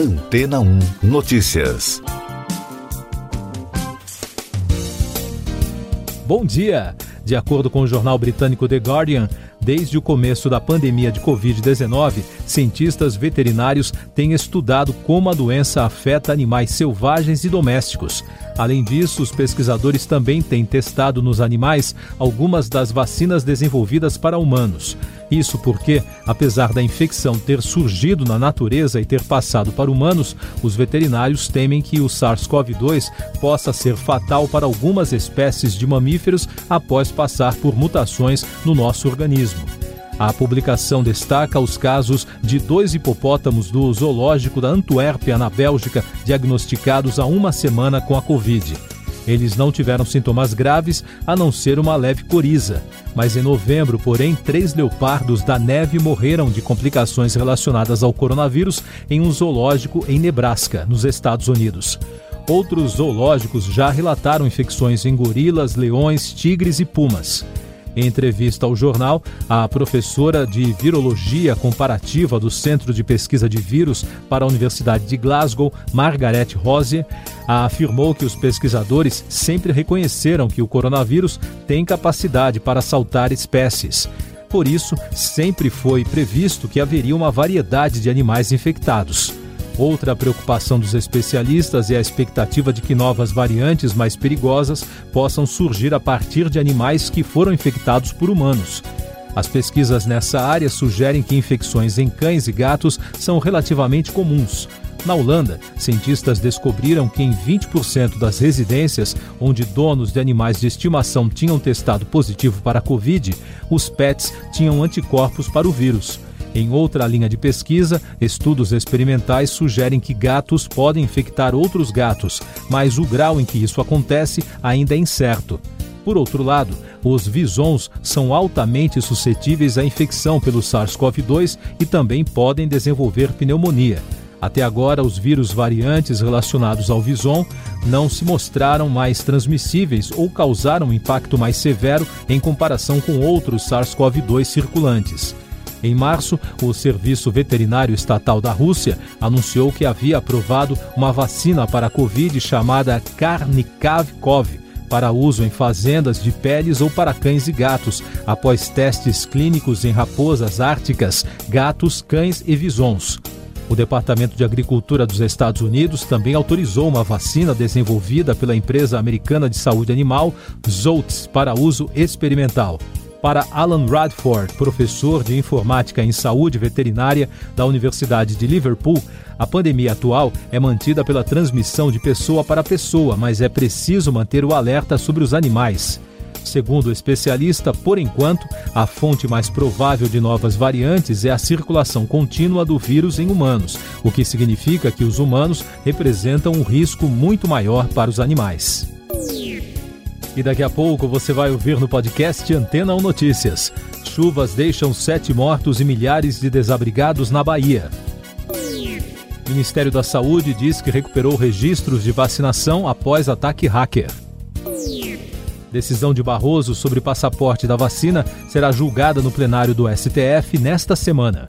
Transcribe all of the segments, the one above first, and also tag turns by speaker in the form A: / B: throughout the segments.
A: Antena 1 Notícias.
B: Bom dia! De acordo com o jornal britânico The Guardian, Desde o começo da pandemia de Covid-19, cientistas veterinários têm estudado como a doença afeta animais selvagens e domésticos. Além disso, os pesquisadores também têm testado nos animais algumas das vacinas desenvolvidas para humanos. Isso porque, apesar da infecção ter surgido na natureza e ter passado para humanos, os veterinários temem que o SARS-CoV-2 possa ser fatal para algumas espécies de mamíferos após passar por mutações no nosso organismo. A publicação destaca os casos de dois hipopótamos do zoológico da Antuérpia, na Bélgica, diagnosticados há uma semana com a Covid. Eles não tiveram sintomas graves, a não ser uma leve coriza. Mas em novembro, porém, três leopardos da neve morreram de complicações relacionadas ao coronavírus em um zoológico em Nebraska, nos Estados Unidos. Outros zoológicos já relataram infecções em gorilas, leões, tigres e pumas. Em entrevista ao jornal, a professora de Virologia Comparativa do Centro de Pesquisa de Vírus para a Universidade de Glasgow, Margaret Rosier, afirmou que os pesquisadores sempre reconheceram que o coronavírus tem capacidade para saltar espécies. Por isso, sempre foi previsto que haveria uma variedade de animais infectados. Outra preocupação dos especialistas é a expectativa de que novas variantes mais perigosas possam surgir a partir de animais que foram infectados por humanos. As pesquisas nessa área sugerem que infecções em cães e gatos são relativamente comuns. Na Holanda, cientistas descobriram que em 20% das residências onde donos de animais de estimação tinham testado positivo para a Covid, os pets tinham anticorpos para o vírus. Em outra linha de pesquisa, estudos experimentais sugerem que gatos podem infectar outros gatos, mas o grau em que isso acontece ainda é incerto. Por outro lado, os visons são altamente suscetíveis à infecção pelo SARS-CoV-2 e também podem desenvolver pneumonia. Até agora, os vírus variantes relacionados ao vison não se mostraram mais transmissíveis ou causaram um impacto mais severo em comparação com outros SARS-CoV-2 circulantes. Em março, o Serviço Veterinário Estatal da Rússia anunciou que havia aprovado uma vacina para a Covid chamada Karnikav-Cov para uso em fazendas de peles ou para cães e gatos, após testes clínicos em raposas árticas, gatos, cães e visons. O Departamento de Agricultura dos Estados Unidos também autorizou uma vacina desenvolvida pela empresa americana de saúde animal Zoltz para uso experimental. Para Alan Radford, professor de informática em saúde veterinária da Universidade de Liverpool, a pandemia atual é mantida pela transmissão de pessoa para pessoa, mas é preciso manter o alerta sobre os animais. Segundo o especialista, por enquanto, a fonte mais provável de novas variantes é a circulação contínua do vírus em humanos, o que significa que os humanos representam um risco muito maior para os animais. E daqui a pouco você vai ouvir no podcast Antena 1 Notícias. Chuvas deixam sete mortos e milhares de desabrigados na Bahia. O Ministério da Saúde diz que recuperou registros de vacinação após ataque hacker. Decisão de Barroso sobre passaporte da vacina será julgada no plenário do STF nesta semana.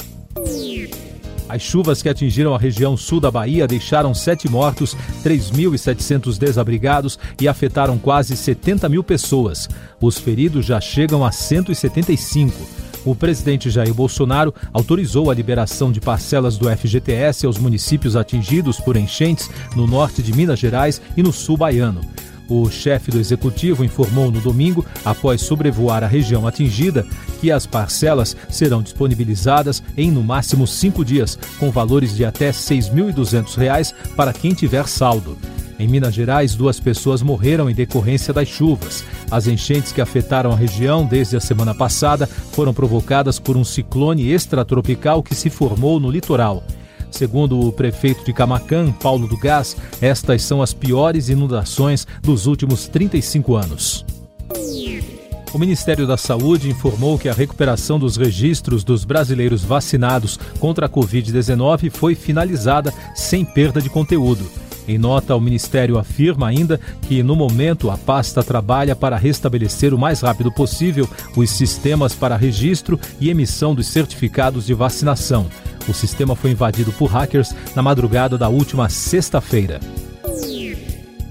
B: As chuvas que atingiram a região sul da Bahia deixaram sete mortos, 3.700 desabrigados e afetaram quase 70 mil pessoas. Os feridos já chegam a 175. O presidente Jair Bolsonaro autorizou a liberação de parcelas do FGTS aos municípios atingidos por enchentes no norte de Minas Gerais e no sul baiano. O chefe do executivo informou no domingo, após sobrevoar a região atingida, que as parcelas serão disponibilizadas em no máximo cinco dias, com valores de até R$ 6.200 para quem tiver saldo. Em Minas Gerais, duas pessoas morreram em decorrência das chuvas. As enchentes que afetaram a região desde a semana passada foram provocadas por um ciclone extratropical que se formou no litoral. Segundo o prefeito de Camacan, Paulo do Gás, estas são as piores inundações dos últimos 35 anos. O Ministério da Saúde informou que a recuperação dos registros dos brasileiros vacinados contra a Covid-19 foi finalizada sem perda de conteúdo. Em nota, o Ministério afirma ainda que, no momento, a pasta trabalha para restabelecer o mais rápido possível os sistemas para registro e emissão dos certificados de vacinação. O sistema foi invadido por hackers na madrugada da última sexta-feira.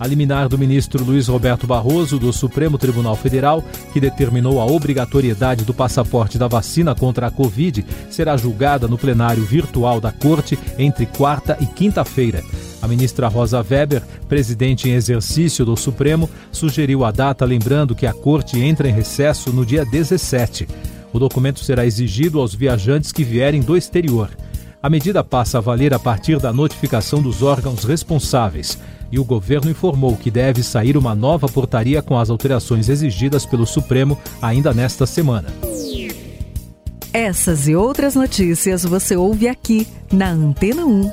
B: A liminar do ministro Luiz Roberto Barroso, do Supremo Tribunal Federal, que determinou a obrigatoriedade do passaporte da vacina contra a Covid, será julgada no plenário virtual da Corte entre quarta e quinta-feira. A ministra Rosa Weber, presidente em exercício do Supremo, sugeriu a data, lembrando que a Corte entra em recesso no dia 17. O documento será exigido aos viajantes que vierem do exterior. A medida passa a valer a partir da notificação dos órgãos responsáveis e o governo informou que deve sair uma nova portaria com as alterações exigidas pelo Supremo ainda nesta semana.
C: Essas e outras notícias você ouve aqui na Antena 1.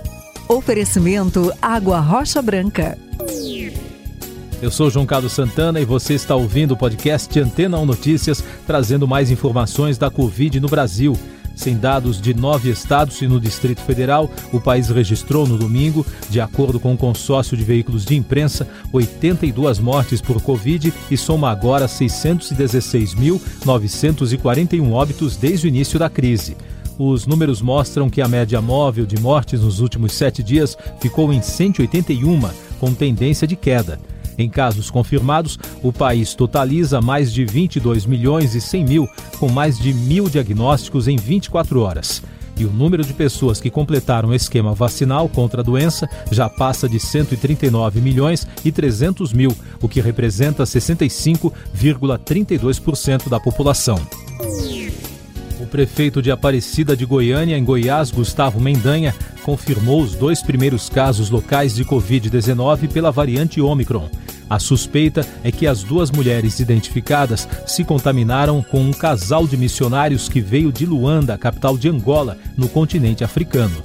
C: Oferecimento Água Rocha Branca.
B: Eu sou João Carlos Santana e você está ouvindo o podcast Antena 1 Notícias, trazendo mais informações da Covid no Brasil. Sem dados de nove estados e no Distrito Federal, o país registrou no domingo, de acordo com o consórcio de veículos de imprensa, 82 mortes por Covid e soma agora 616.941 óbitos desde o início da crise. Os números mostram que a média móvel de mortes nos últimos sete dias ficou em 181, com tendência de queda. Em casos confirmados, o país totaliza mais de 22 milhões e 100 mil, com mais de mil diagnósticos em 24 horas. E o número de pessoas que completaram o esquema vacinal contra a doença já passa de 139 milhões e 300 mil, o que representa 65,32% da população. O prefeito de Aparecida de Goiânia, em Goiás, Gustavo Mendanha, confirmou os dois primeiros casos locais de Covid-19 pela variante Omicron. A suspeita é que as duas mulheres identificadas se contaminaram com um casal de missionários que veio de Luanda, capital de Angola, no continente africano.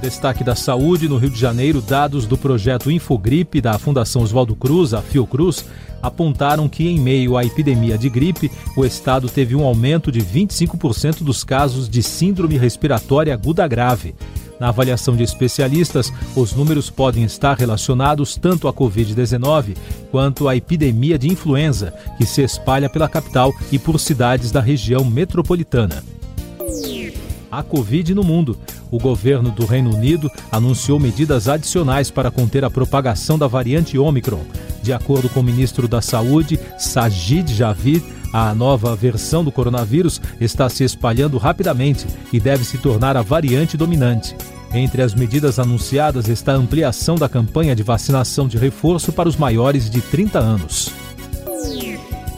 B: Destaque da saúde no Rio de Janeiro, dados do projeto Infogripe da Fundação Oswaldo Cruz, a Fiocruz, apontaram que, em meio à epidemia de gripe, o estado teve um aumento de 25% dos casos de síndrome respiratória aguda grave. Na avaliação de especialistas, os números podem estar relacionados tanto à Covid-19 quanto à epidemia de influenza, que se espalha pela capital e por cidades da região metropolitana. A Covid no mundo. O governo do Reino Unido anunciou medidas adicionais para conter a propagação da variante Omicron. De acordo com o ministro da Saúde, Sajid Javid, a nova versão do coronavírus está se espalhando rapidamente e deve se tornar a variante dominante. Entre as medidas anunciadas está a ampliação da campanha de vacinação de reforço para os maiores de 30 anos.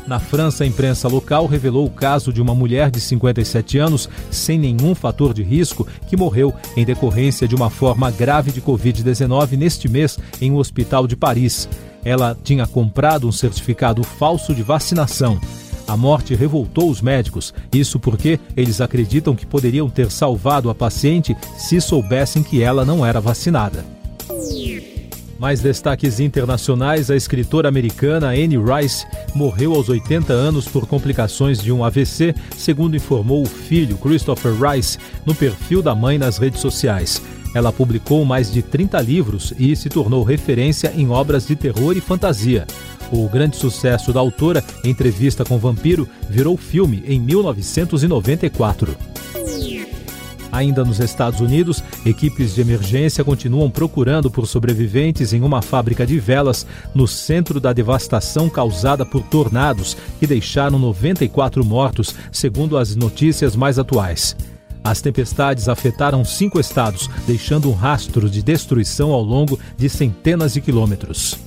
B: Na França, a imprensa local revelou o caso de uma mulher de 57 anos, sem nenhum fator de risco, que morreu em decorrência de uma forma grave de Covid-19 neste mês em um hospital de Paris. Ela tinha comprado um certificado falso de vacinação. A morte revoltou os médicos, isso porque eles acreditam que poderiam ter salvado a paciente se soubessem que ela não era vacinada. Mais destaques internacionais: a escritora americana Anne Rice morreu aos 80 anos por complicações de um AVC, segundo informou o filho Christopher Rice no perfil da mãe nas redes sociais. Ela publicou mais de 30 livros e se tornou referência em obras de terror e fantasia. O grande sucesso da autora, Entrevista com Vampiro, virou filme em 1994. Ainda nos Estados Unidos, equipes de emergência continuam procurando por sobreviventes em uma fábrica de velas no centro da devastação causada por tornados que deixaram 94 mortos, segundo as notícias mais atuais. As tempestades afetaram cinco estados, deixando um rastro de destruição ao longo de centenas de quilômetros.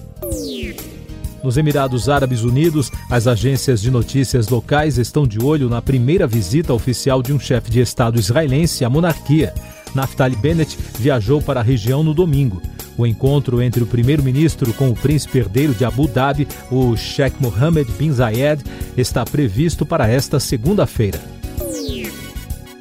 B: Nos Emirados Árabes Unidos, as agências de notícias locais estão de olho na primeira visita oficial de um chefe de Estado israelense à monarquia. Naftali Bennett viajou para a região no domingo. O encontro entre o primeiro-ministro com o príncipe herdeiro de Abu Dhabi, o Sheikh Mohammed bin Zayed, está previsto para esta segunda-feira.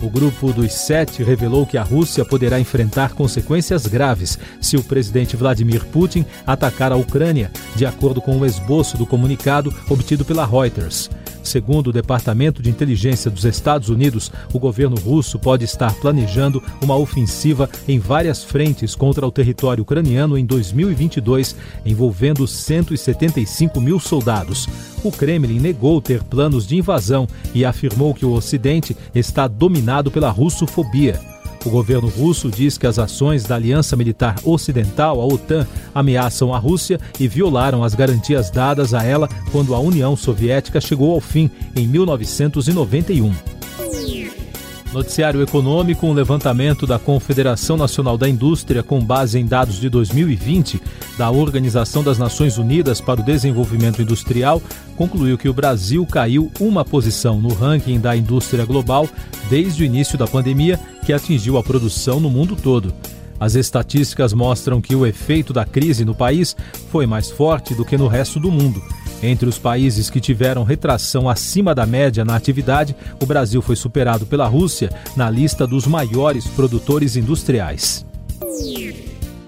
B: O grupo dos sete revelou que a Rússia poderá enfrentar consequências graves se o presidente Vladimir Putin atacar a Ucrânia, de acordo com o esboço do comunicado obtido pela Reuters. Segundo o Departamento de Inteligência dos Estados Unidos, o governo russo pode estar planejando uma ofensiva em várias frentes contra o território ucraniano em 2022, envolvendo 175 mil soldados. O Kremlin negou ter planos de invasão e afirmou que o Ocidente está dominado pela russofobia. O governo russo diz que as ações da Aliança Militar Ocidental, a OTAN, ameaçam a Rússia e violaram as garantias dadas a ela quando a União Soviética chegou ao fim em 1991. Noticiário Econômico, um levantamento da Confederação Nacional da Indústria com base em dados de 2020 da Organização das Nações Unidas para o Desenvolvimento Industrial concluiu que o Brasil caiu uma posição no ranking da indústria global desde o início da pandemia, que atingiu a produção no mundo todo. As estatísticas mostram que o efeito da crise no país foi mais forte do que no resto do mundo. Entre os países que tiveram retração acima da média na atividade, o Brasil foi superado pela Rússia na lista dos maiores produtores industriais.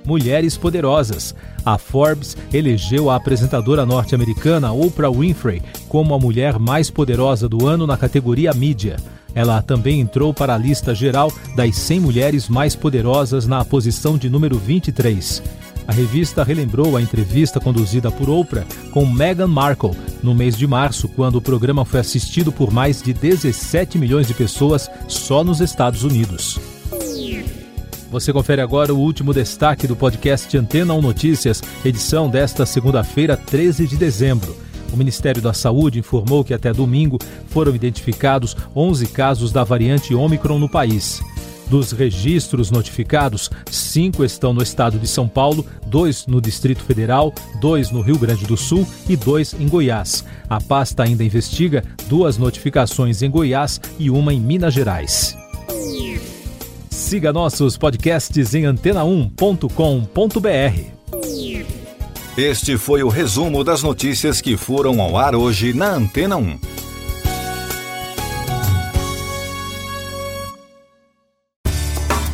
B: Mulheres poderosas. A Forbes elegeu a apresentadora norte-americana Oprah Winfrey como a mulher mais poderosa do ano na categoria mídia. Ela também entrou para a lista geral das 100 mulheres mais poderosas na posição de número 23. A revista relembrou a entrevista conduzida por Oprah com Meghan Markle no mês de março, quando o programa foi assistido por mais de 17 milhões de pessoas só nos Estados Unidos. Você confere agora o último destaque do podcast Antena 1 Notícias, edição desta segunda-feira, 13 de dezembro. O Ministério da Saúde informou que até domingo foram identificados 11 casos da variante Ômicron no país. Dos registros notificados, cinco estão no estado de São Paulo, dois no Distrito Federal, dois no Rio Grande do Sul e dois em Goiás. A pasta ainda investiga duas notificações em Goiás e uma em Minas Gerais. Siga nossos podcasts em antena1.com.br.
A: Este foi o resumo das notícias que foram ao ar hoje na Antena 1.